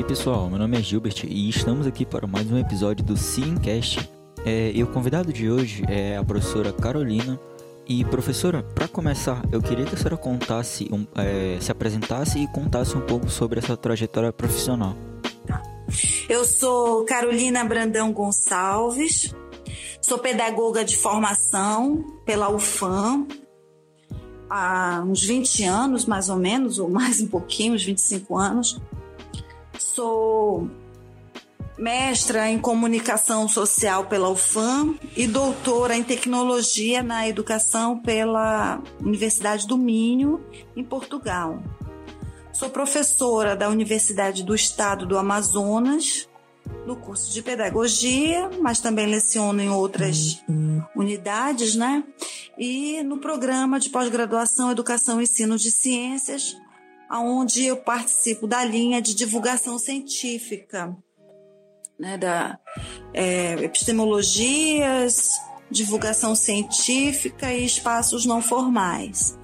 aí pessoal, meu nome é Gilbert e estamos aqui para mais um episódio do Simcast. É, e o convidado de hoje é a professora Carolina. E professora, para começar, eu queria que a senhora contasse, um, é, se apresentasse e contasse um pouco sobre essa trajetória profissional. Eu sou Carolina Brandão Gonçalves, sou pedagoga de formação pela UFAM há uns 20 anos, mais ou menos, ou mais um pouquinho, uns 25 anos. Sou mestra em comunicação social pela UFAM e doutora em tecnologia na educação pela Universidade do Minho, em Portugal. Sou professora da Universidade do Estado do Amazonas, no curso de pedagogia, mas também leciono em outras unidades, né? E no programa de pós-graduação Educação e Ensino de Ciências, onde eu participo da linha de divulgação científica, né? Da é, epistemologias, divulgação científica e espaços não formais.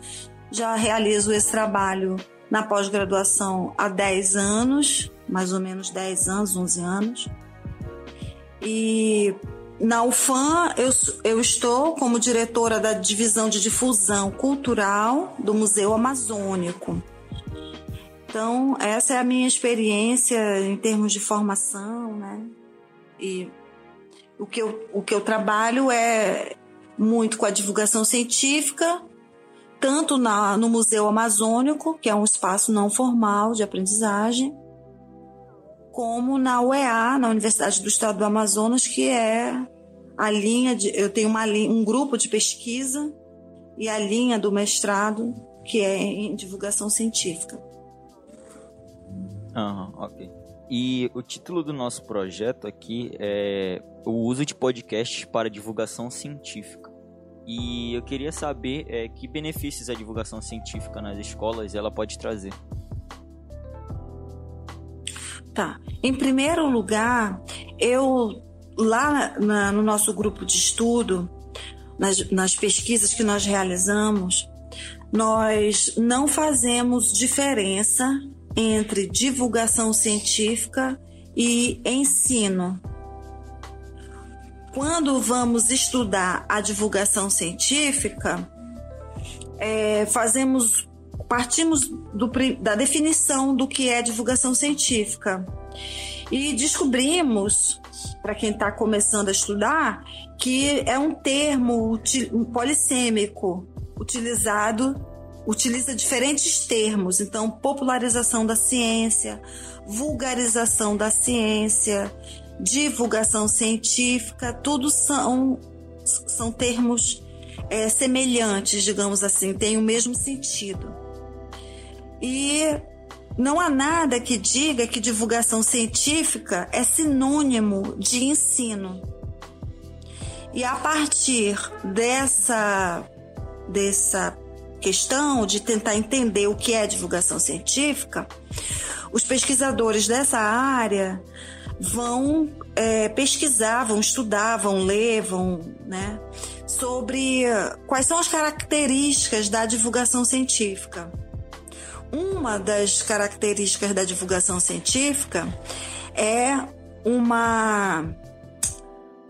Já realizo esse trabalho na pós-graduação há 10 anos, mais ou menos 10 anos, 11 anos. E na UFAM eu, eu estou como diretora da divisão de difusão cultural do Museu Amazônico. Então, essa é a minha experiência em termos de formação, né? E o que eu, o que eu trabalho é muito com a divulgação científica, tanto na, no Museu Amazônico, que é um espaço não formal de aprendizagem, como na UEA, na Universidade do Estado do Amazonas, que é a linha de. Eu tenho uma, um grupo de pesquisa e a linha do mestrado, que é em divulgação científica. Uhum, ok. E o título do nosso projeto aqui é o uso de podcasts para divulgação científica. E eu queria saber é, que benefícios a divulgação científica nas escolas ela pode trazer. Tá. Em primeiro lugar, eu lá na, no nosso grupo de estudo, nas, nas pesquisas que nós realizamos, nós não fazemos diferença entre divulgação científica e ensino. Quando vamos estudar a divulgação científica, é, fazemos partimos do, da definição do que é divulgação científica. E descobrimos para quem está começando a estudar que é um termo polissêmico utilizado utiliza diferentes termos então popularização da ciência vulgarização da ciência divulgação científica, tudo são, são termos é, semelhantes, digamos assim, têm o mesmo sentido. E não há nada que diga que divulgação científica é sinônimo de ensino. E a partir dessa, dessa questão de tentar entender o que é divulgação científica, os pesquisadores dessa área vão é, pesquisar, vão estudar, vão ler, vão, né, sobre quais são as características da divulgação científica. Uma das características da divulgação científica é uma,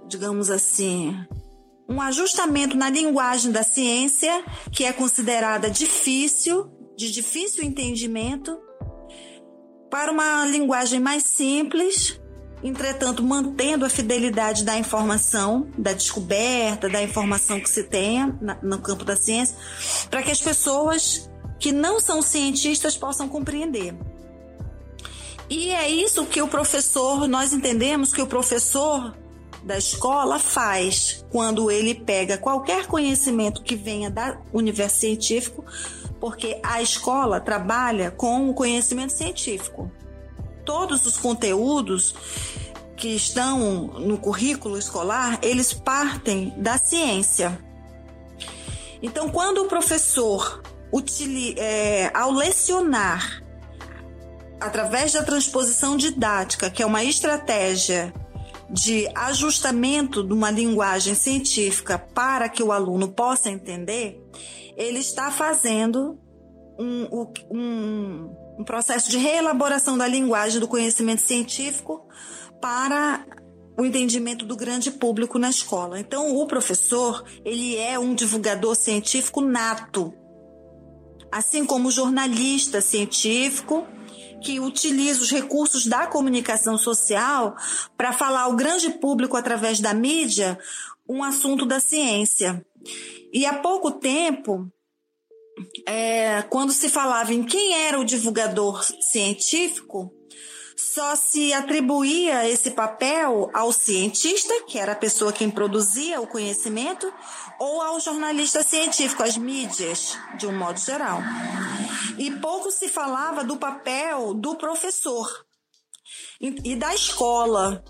digamos assim, um ajustamento na linguagem da ciência que é considerada difícil, de difícil entendimento, para uma linguagem mais simples entretanto, mantendo a fidelidade da informação, da descoberta, da informação que se tenha no campo da ciência, para que as pessoas que não são cientistas possam compreender. E é isso que o professor, nós entendemos que o professor da escola faz quando ele pega qualquer conhecimento que venha da universo científico, porque a escola trabalha com o conhecimento científico todos os conteúdos que estão no currículo escolar, eles partem da ciência. Então, quando o professor, é, ao lecionar, através da transposição didática, que é uma estratégia de ajustamento de uma linguagem científica para que o aluno possa entender, ele está fazendo um, um um processo de reelaboração da linguagem do conhecimento científico para o entendimento do grande público na escola. Então, o professor, ele é um divulgador científico nato, assim como o jornalista científico que utiliza os recursos da comunicação social para falar ao grande público através da mídia um assunto da ciência. E há pouco tempo, é, quando se falava em quem era o divulgador científico, só se atribuía esse papel ao cientista, que era a pessoa quem produzia o conhecimento, ou ao jornalista científico, às mídias, de um modo geral. E pouco se falava do papel do professor e da escola,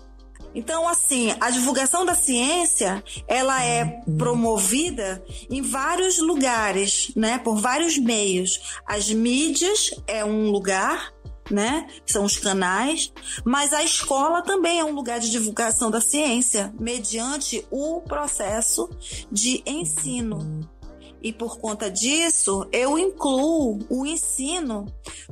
então, assim, a divulgação da ciência, ela é promovida em vários lugares, né? Por vários meios. As mídias é um lugar, né? São os canais, mas a escola também é um lugar de divulgação da ciência, mediante o processo de ensino. E por conta disso, eu incluo o ensino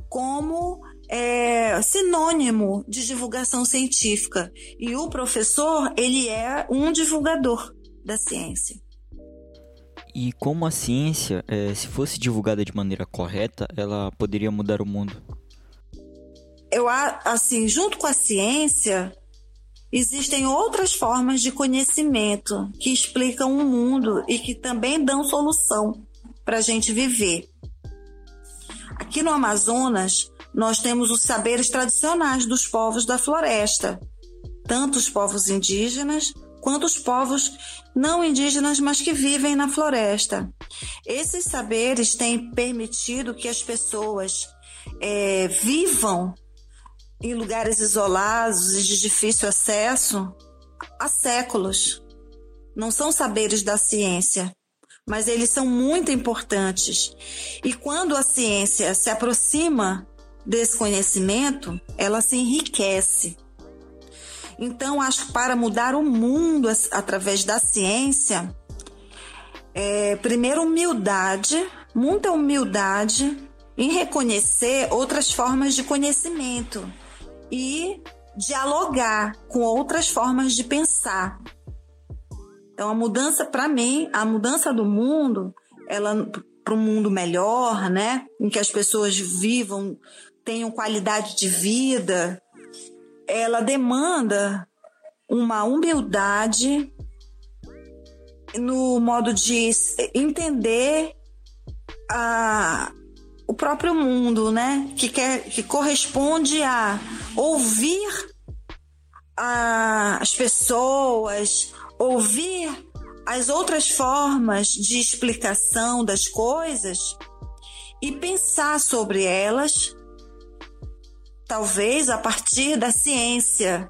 como é sinônimo de divulgação científica. E o professor, ele é um divulgador da ciência. E como a ciência, é, se fosse divulgada de maneira correta, ela poderia mudar o mundo? Eu, assim, junto com a ciência, existem outras formas de conhecimento que explicam o mundo e que também dão solução para a gente viver. Aqui no Amazonas, nós temos os saberes tradicionais dos povos da floresta, tanto os povos indígenas quanto os povos não indígenas, mas que vivem na floresta. Esses saberes têm permitido que as pessoas é, vivam em lugares isolados e de difícil acesso há séculos. Não são saberes da ciência, mas eles são muito importantes. E quando a ciência se aproxima desse conhecimento, ela se enriquece. Então, acho que para mudar o mundo através da ciência, é, primeiro, humildade, muita humildade em reconhecer outras formas de conhecimento e dialogar com outras formas de pensar. Então, a mudança, para mim, a mudança do mundo, ela para um mundo melhor, né? Em que as pessoas vivam tenham qualidade de vida, ela demanda uma humildade no modo de entender a, o próprio mundo, né? Que, quer, que corresponde a ouvir a, as pessoas, ouvir as outras formas de explicação das coisas e pensar sobre elas talvez a partir da ciência,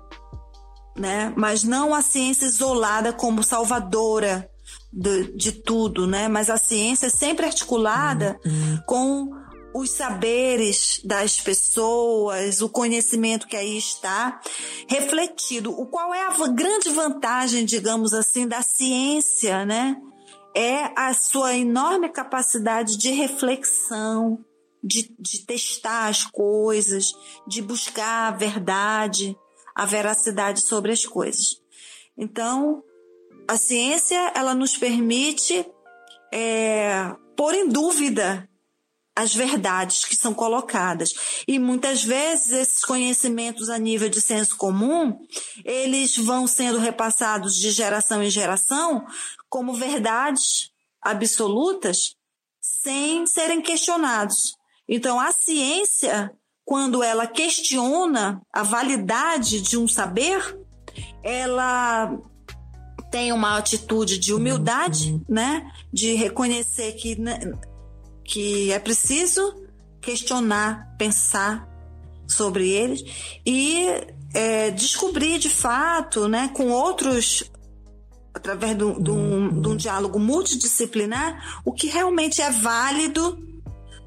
né? Mas não a ciência isolada como salvadora de, de tudo, né? Mas a ciência sempre articulada uhum. com os saberes das pessoas, o conhecimento que aí está refletido. O qual é a grande vantagem, digamos assim, da ciência, né? É a sua enorme capacidade de reflexão, de, de testar as coisas, de buscar a verdade, a veracidade sobre as coisas. Então, a ciência ela nos permite é, pôr em dúvida as verdades que são colocadas. E muitas vezes esses conhecimentos a nível de senso comum, eles vão sendo repassados de geração em geração como verdades absolutas sem serem questionados. Então, a ciência, quando ela questiona a validade de um saber, ela tem uma atitude de humildade, né? De reconhecer que, né, que é preciso questionar, pensar sobre eles e é, descobrir de fato, né, com outros através de um, de um diálogo multidisciplinar, o que realmente é válido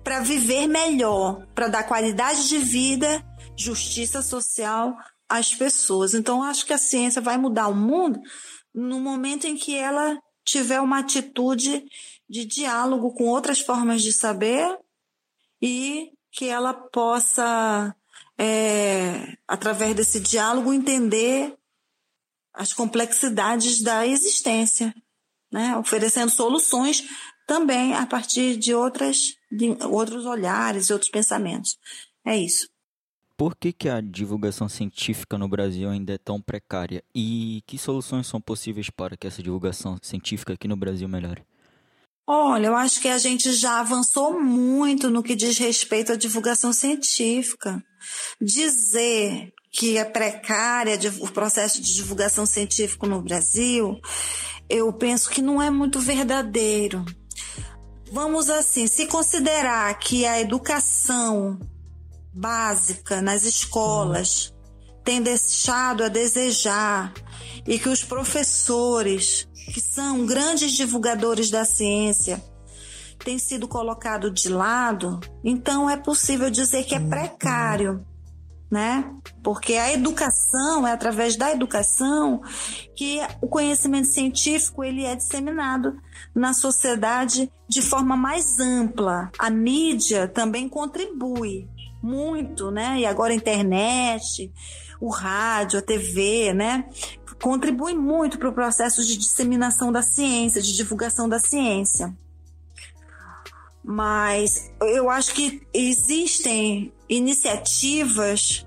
para viver melhor, para dar qualidade de vida, justiça social às pessoas. Então, acho que a ciência vai mudar o mundo no momento em que ela tiver uma atitude de diálogo com outras formas de saber e que ela possa, é, através desse diálogo, entender as complexidades da existência, né? oferecendo soluções também a partir de, outras, de outros olhares e outros pensamentos. É isso. Por que, que a divulgação científica no Brasil ainda é tão precária? E que soluções são possíveis para que essa divulgação científica aqui no Brasil melhore? Olha, eu acho que a gente já avançou muito no que diz respeito à divulgação científica. Dizer que é precária o processo de divulgação científica no Brasil, eu penso que não é muito verdadeiro. Vamos assim, se considerar que a educação básica nas escolas tem deixado a desejar e que os professores, que são grandes divulgadores da ciência, têm sido colocados de lado, então é possível dizer que é precário né? Porque a educação é através da educação que o conhecimento científico ele é disseminado na sociedade de forma mais ampla. A mídia também contribui muito, né? E agora a internet, o rádio, a TV, né? Contribui muito para o processo de disseminação da ciência, de divulgação da ciência. Mas eu acho que existem iniciativas,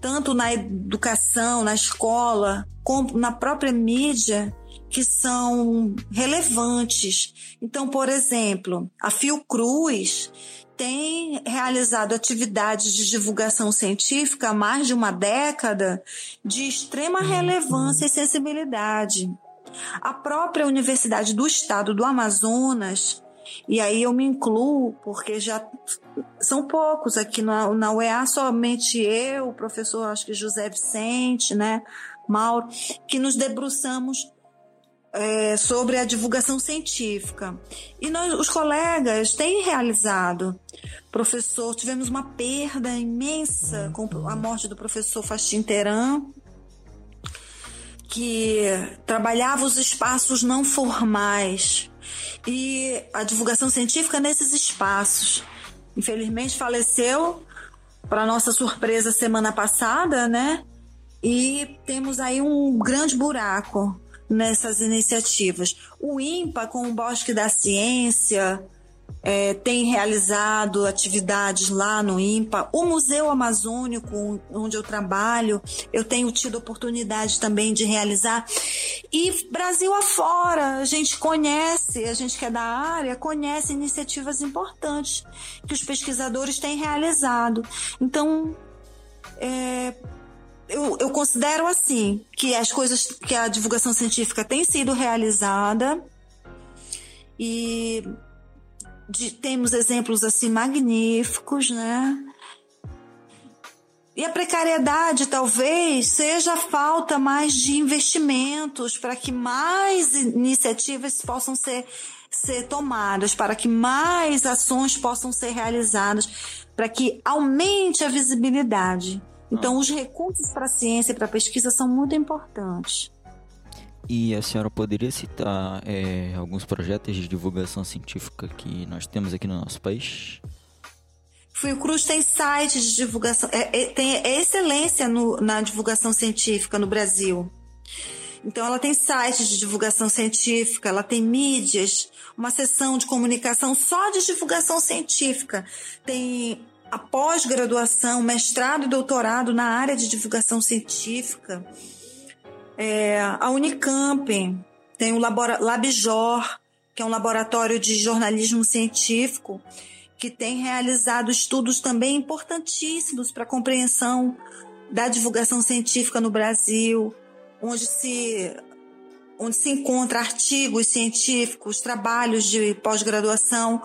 tanto na educação, na escola, como na própria mídia, que são relevantes. Então, por exemplo, a Fiocruz tem realizado atividades de divulgação científica há mais de uma década de extrema relevância e sensibilidade. A própria Universidade do Estado do Amazonas e aí eu me incluo, porque já são poucos aqui na, na UEA, somente eu, o professor, acho que José Vicente, né, Mauro, que nos debruçamos é, sobre a divulgação científica. E nós, os colegas têm realizado. Professor, tivemos uma perda imensa com a morte do professor Fastin Teran, que trabalhava os espaços não formais e a divulgação científica nesses espaços. Infelizmente faleceu, para nossa surpresa, semana passada, né? E temos aí um grande buraco nessas iniciativas. O IMPA, com o Bosque da Ciência, é, tem realizado atividades lá no IMPA. O Museu Amazônico, onde eu trabalho, eu tenho tido oportunidade também de realizar. E Brasil afora, a gente conhece, a gente que é da área, conhece iniciativas importantes que os pesquisadores têm realizado. Então, é, eu, eu considero assim que as coisas que a divulgação científica tem sido realizada e de, temos exemplos assim magníficos, né? E a precariedade talvez seja a falta mais de investimentos para que mais iniciativas possam ser, ser tomadas, para que mais ações possam ser realizadas, para que aumente a visibilidade. Então, os recursos para a ciência e para a pesquisa são muito importantes. E a senhora poderia citar é, alguns projetos de divulgação científica que nós temos aqui no nosso país? Fiocruz tem site de divulgação, é, é, tem excelência no, na divulgação científica no Brasil. Então, ela tem site de divulgação científica, ela tem mídias, uma seção de comunicação só de divulgação científica. Tem a pós-graduação, mestrado e doutorado na área de divulgação científica. É, a Unicamp tem o Labjor, que é um laboratório de jornalismo científico, que tem realizado estudos também importantíssimos para a compreensão da divulgação científica no Brasil, onde se onde se encontra artigos científicos, trabalhos de pós-graduação,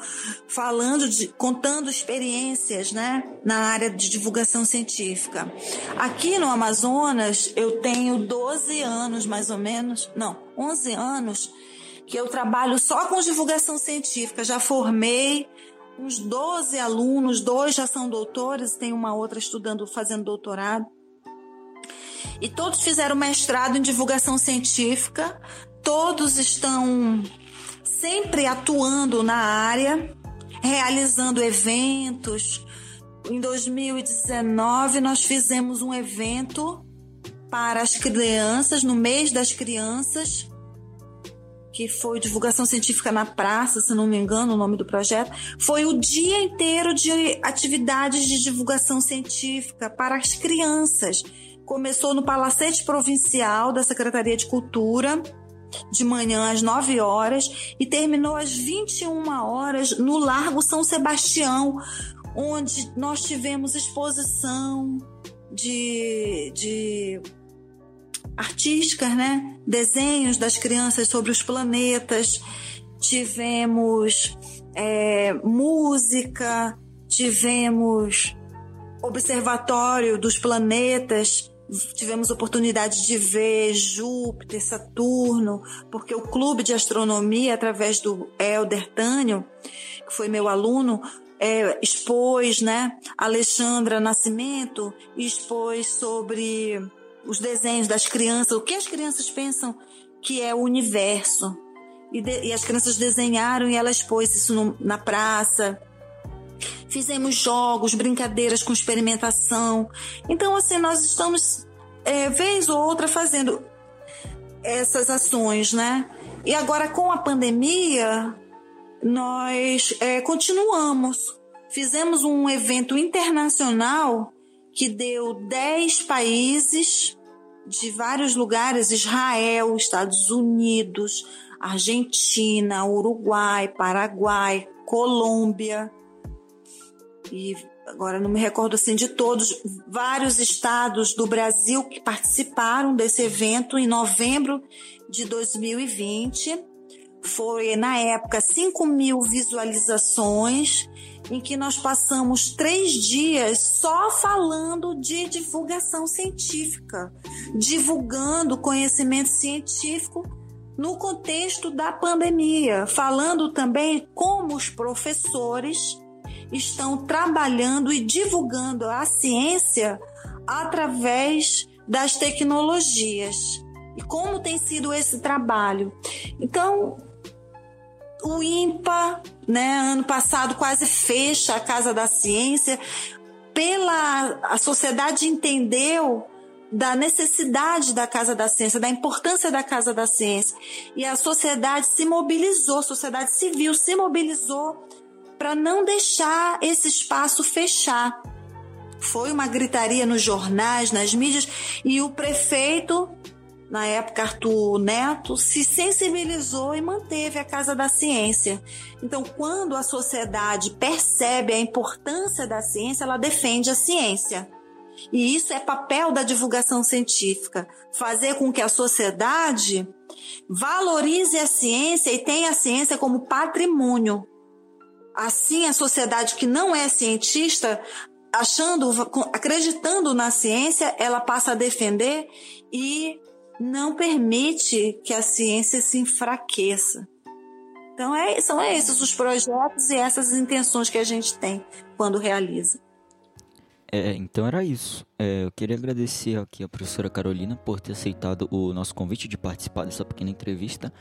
falando de, contando experiências, né, na área de divulgação científica. Aqui no Amazonas, eu tenho 12 anos mais ou menos, não, 11 anos que eu trabalho só com divulgação científica. Já formei uns 12 alunos, dois já são doutores, tem uma outra estudando, fazendo doutorado e todos fizeram mestrado em divulgação científica, todos estão sempre atuando na área, realizando eventos, em 2019 nós fizemos um evento para as crianças, no mês das crianças, que foi divulgação científica na praça, se não me engano, o nome do projeto, foi o dia inteiro de atividades de divulgação científica para as crianças. Começou no Palacete Provincial da Secretaria de Cultura, de manhã às 9 horas, e terminou às 21 horas no Largo São Sebastião, onde nós tivemos exposição de, de artísticas, né? Desenhos das crianças sobre os planetas, tivemos é, música, tivemos observatório dos planetas, tivemos oportunidade de ver Júpiter, Saturno, porque o clube de astronomia, através do Helder Tânio, que foi meu aluno, é, expôs, né? Alexandra Nascimento expôs sobre os desenhos das crianças, o que as crianças pensam que é o universo. E, de, e as crianças desenharam e ela expôs isso no, na praça. Fizemos jogos, brincadeiras com experimentação. Então, assim, nós estamos, é, vez ou outra, fazendo essas ações, né? E agora, com a pandemia, nós é, continuamos. Fizemos um evento internacional que deu 10 países de vários lugares Israel, Estados Unidos, Argentina, Uruguai, Paraguai, Colômbia. E agora não me recordo assim de todos, vários estados do Brasil que participaram desse evento em novembro de 2020. Foi, na época, 5 mil visualizações em que nós passamos três dias só falando de divulgação científica, divulgando conhecimento científico no contexto da pandemia, falando também como os professores estão trabalhando e divulgando a ciência através das tecnologias. E como tem sido esse trabalho? Então, o IMPA, né, ano passado quase fecha a Casa da Ciência. Pela a sociedade entendeu da necessidade da Casa da Ciência, da importância da Casa da Ciência. E a sociedade se mobilizou, a sociedade civil se mobilizou para não deixar esse espaço fechar. Foi uma gritaria nos jornais, nas mídias, e o prefeito na época Arthur Neto, se sensibilizou e manteve a Casa da Ciência. Então, quando a sociedade percebe a importância da ciência, ela defende a ciência. E isso é papel da divulgação científica, fazer com que a sociedade valorize a ciência e tenha a ciência como patrimônio. Assim, a sociedade que não é cientista, achando, acreditando na ciência, ela passa a defender e não permite que a ciência se enfraqueça. Então, é, são esses os projetos e essas intenções que a gente tem quando realiza. É, então era isso. É, eu queria agradecer aqui a professora Carolina por ter aceitado o nosso convite de participar dessa pequena entrevista.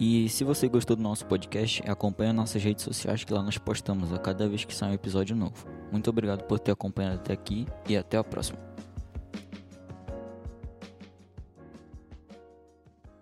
E se você gostou do nosso podcast, acompanhe nossas redes sociais que lá nós postamos a cada vez que sai um episódio novo. Muito obrigado por ter acompanhado até aqui e até a próxima.